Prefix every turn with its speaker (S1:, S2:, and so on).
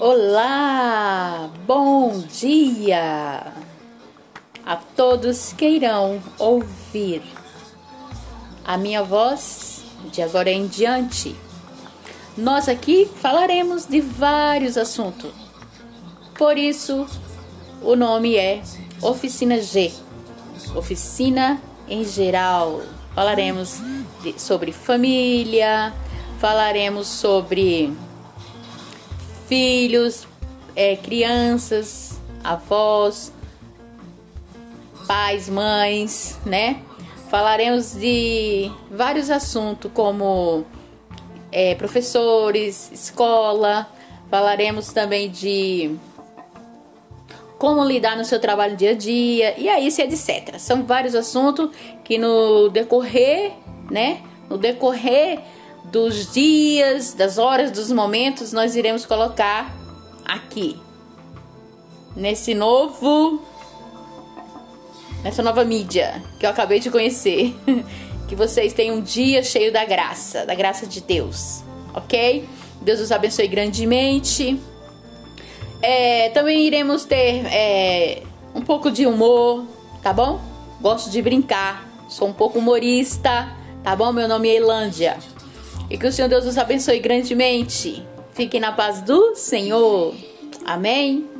S1: Olá, bom dia a todos que irão ouvir a minha voz de agora em diante. Nós aqui falaremos de vários assuntos, por isso o nome é Oficina G Oficina em geral. Falaremos de, sobre família, falaremos sobre filhos, é, crianças, avós, pais, mães, né? Falaremos de vários assuntos como é, professores, escola. Falaremos também de como lidar no seu trabalho dia a dia e aí etc. São vários assuntos que no decorrer, né? No decorrer dos dias, das horas, dos momentos, nós iremos colocar aqui nesse novo nessa nova mídia que eu acabei de conhecer. que vocês tenham um dia cheio da graça, da graça de Deus, ok? Deus os abençoe grandemente. É, também iremos ter é, um pouco de humor, tá bom? Gosto de brincar, sou um pouco humorista, tá bom? Meu nome é Elândia. E que o Senhor Deus os abençoe grandemente. Fiquem na paz do Senhor. Amém.